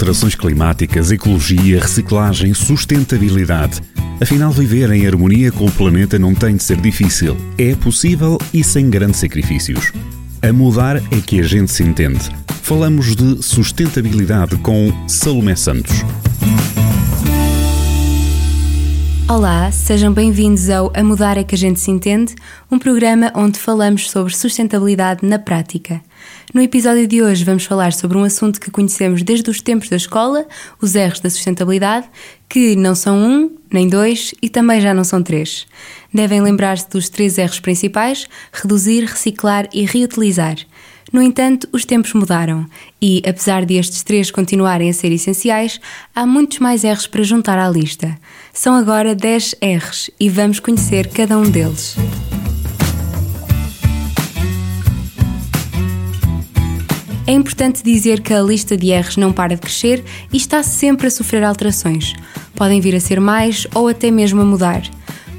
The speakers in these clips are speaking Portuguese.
alterações climáticas, ecologia, reciclagem, sustentabilidade. Afinal, viver em harmonia com o planeta não tem de ser difícil. É possível e sem grandes sacrifícios. A mudar é que a gente se entende. Falamos de sustentabilidade com Salomé Santos. Olá, sejam bem-vindos ao A Mudar é que a gente se entende, um programa onde falamos sobre sustentabilidade na prática. No episódio de hoje vamos falar sobre um assunto que conhecemos desde os tempos da escola, os R's da sustentabilidade, que não são um, nem dois e também já não são três. Devem lembrar-se dos três R's principais: reduzir, reciclar e reutilizar. No entanto, os tempos mudaram e, apesar de estes três continuarem a ser essenciais, há muitos mais R's para juntar à lista. São agora 10 R's e vamos conhecer cada um deles. É importante dizer que a lista de R's não para de crescer e está sempre a sofrer alterações. Podem vir a ser mais ou até mesmo a mudar.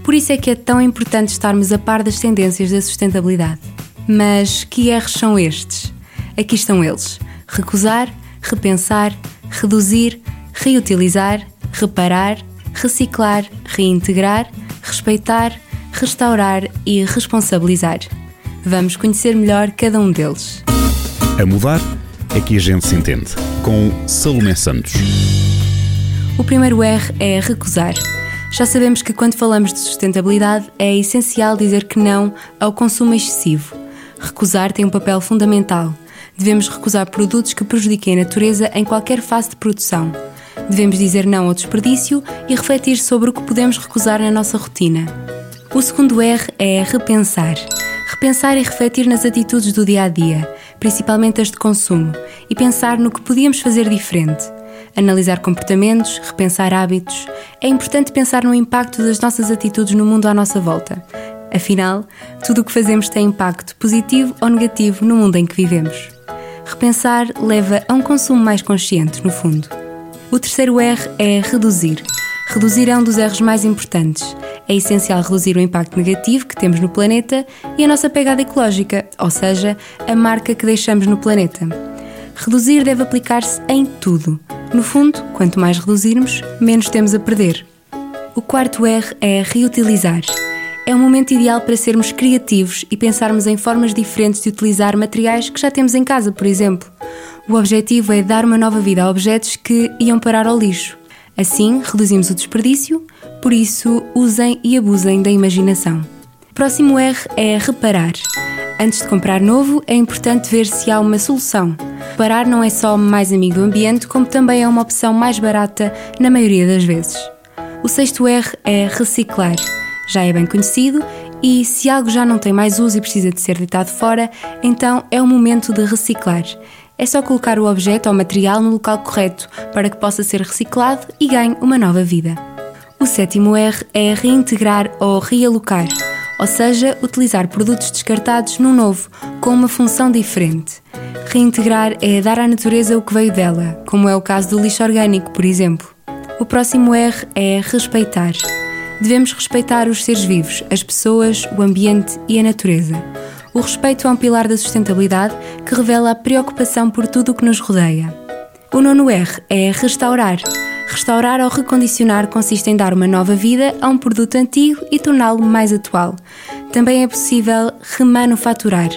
Por isso é que é tão importante estarmos a par das tendências da sustentabilidade. Mas que erros são estes? Aqui estão eles: recusar, repensar, reduzir, reutilizar, reparar, reciclar, reintegrar, respeitar, restaurar e responsabilizar. Vamos conhecer melhor cada um deles. A mudar é que a gente se entende. Com Salomé Santos. O primeiro R é recusar. Já sabemos que quando falamos de sustentabilidade é essencial dizer que não ao consumo excessivo. Recusar tem um papel fundamental. Devemos recusar produtos que prejudiquem a natureza em qualquer fase de produção. Devemos dizer não ao desperdício e refletir sobre o que podemos recusar na nossa rotina. O segundo R é repensar. Repensar e refletir nas atitudes do dia a dia, principalmente as de consumo, e pensar no que podíamos fazer diferente. Analisar comportamentos, repensar hábitos. É importante pensar no impacto das nossas atitudes no mundo à nossa volta. Afinal, tudo o que fazemos tem impacto positivo ou negativo no mundo em que vivemos. Repensar leva a um consumo mais consciente, no fundo. O terceiro R é reduzir. Reduzir é um dos R's mais importantes. É essencial reduzir o impacto negativo que temos no planeta e a nossa pegada ecológica, ou seja, a marca que deixamos no planeta. Reduzir deve aplicar-se em tudo. No fundo, quanto mais reduzirmos, menos temos a perder. O quarto R é reutilizar. É um momento ideal para sermos criativos e pensarmos em formas diferentes de utilizar materiais que já temos em casa, por exemplo. O objetivo é dar uma nova vida a objetos que iam parar ao lixo. Assim, reduzimos o desperdício, por isso, usem e abusem da imaginação. Próximo R é reparar. Antes de comprar novo, é importante ver se há uma solução. Reparar não é só mais amigo do ambiente, como também é uma opção mais barata na maioria das vezes. O sexto R é reciclar já é bem conhecido e se algo já não tem mais uso e precisa de ser deitado fora, então é o momento de reciclar. É só colocar o objeto ou material no local correto para que possa ser reciclado e ganhe uma nova vida. O sétimo R é reintegrar ou realocar, ou seja, utilizar produtos descartados num novo, com uma função diferente. Reintegrar é dar à natureza o que veio dela, como é o caso do lixo orgânico, por exemplo. O próximo R é respeitar devemos respeitar os seres vivos, as pessoas, o ambiente e a natureza. O respeito é um pilar da sustentabilidade que revela a preocupação por tudo o que nos rodeia. O nono R é restaurar. Restaurar ou recondicionar consiste em dar uma nova vida a um produto antigo e torná-lo mais atual. Também é possível remanufaturar,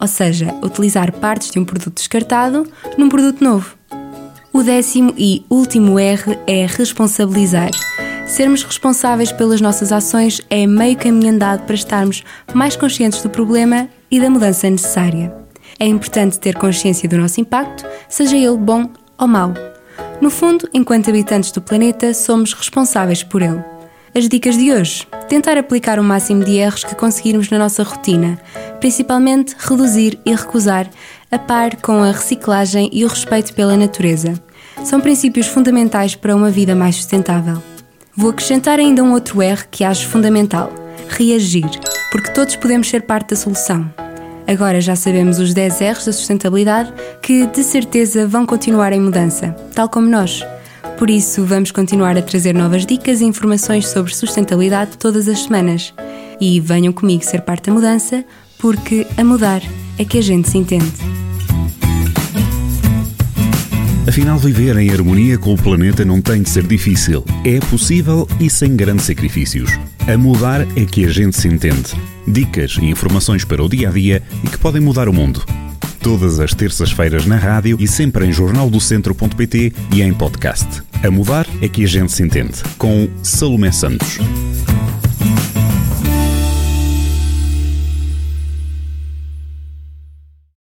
ou seja, utilizar partes de um produto descartado num produto novo. O décimo e último R é responsabilizar. Sermos responsáveis pelas nossas ações é meio caminho andado para estarmos mais conscientes do problema e da mudança necessária. É importante ter consciência do nosso impacto, seja ele bom ou mau. No fundo, enquanto habitantes do planeta, somos responsáveis por ele. As dicas de hoje: tentar aplicar o máximo de erros que conseguirmos na nossa rotina, principalmente reduzir e recusar, a par com a reciclagem e o respeito pela natureza. São princípios fundamentais para uma vida mais sustentável. Vou acrescentar ainda um outro R que acho fundamental: reagir, porque todos podemos ser parte da solução. Agora já sabemos os 10 R's da sustentabilidade que de certeza vão continuar em mudança, tal como nós. Por isso, vamos continuar a trazer novas dicas e informações sobre sustentabilidade todas as semanas. E venham comigo ser parte da mudança, porque a mudar é que a gente se entende. Afinal, viver em harmonia com o planeta não tem de ser difícil. É possível e sem grandes sacrifícios. A mudar é que a gente se entende. Dicas e informações para o dia a dia e que podem mudar o mundo. Todas as terças-feiras na rádio e sempre em jornaldocentro.pt e em podcast. A mudar é que a gente se entende. Com Salomé Santos.